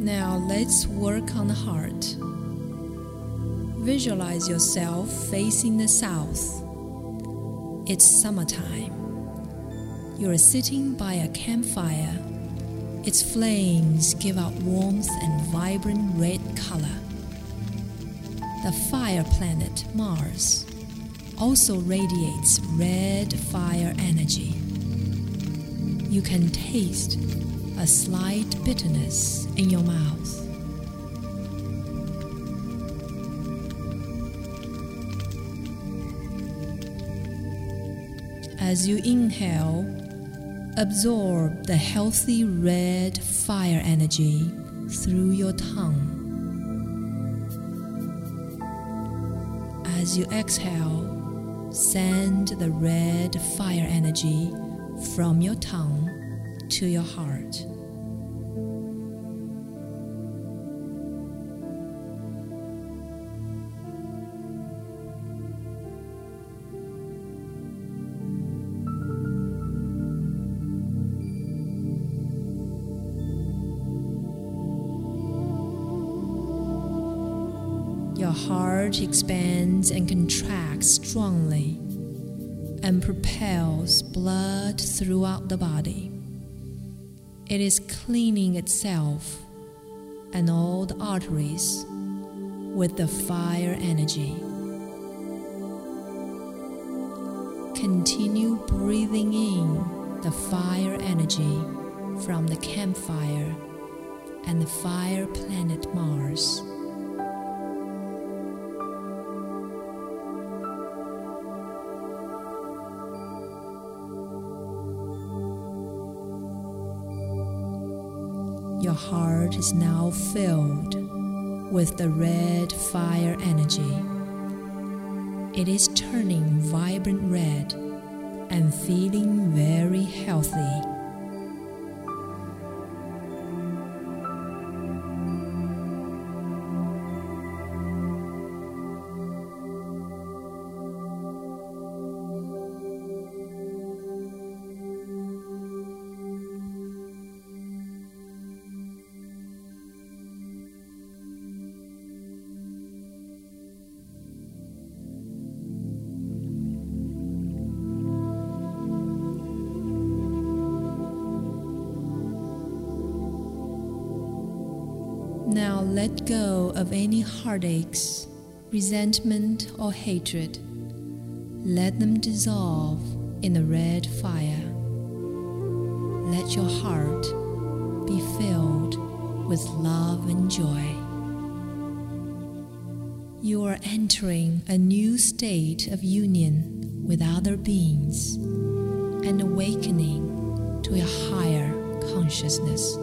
Now let's work on the heart. Visualize yourself facing the south. It's summertime. You are sitting by a campfire. Its flames give out warmth and vibrant red color. The fire planet Mars also radiates red fire energy. You can taste a slight bitterness in your mouth. As you inhale, absorb the healthy red fire energy through your tongue. As you exhale, send the red fire energy from your tongue to your heart. Your heart expands and contracts strongly and propels blood throughout the body. It is cleaning itself and all the arteries with the fire energy. Continue breathing in the fire energy from the campfire and the fire planet Mars. Your heart is now filled with the red fire energy. It is turning vibrant red and feeling very healthy. Now let go of any heartaches, resentment, or hatred. Let them dissolve in the red fire. Let your heart be filled with love and joy. You are entering a new state of union with other beings and awakening to a higher consciousness.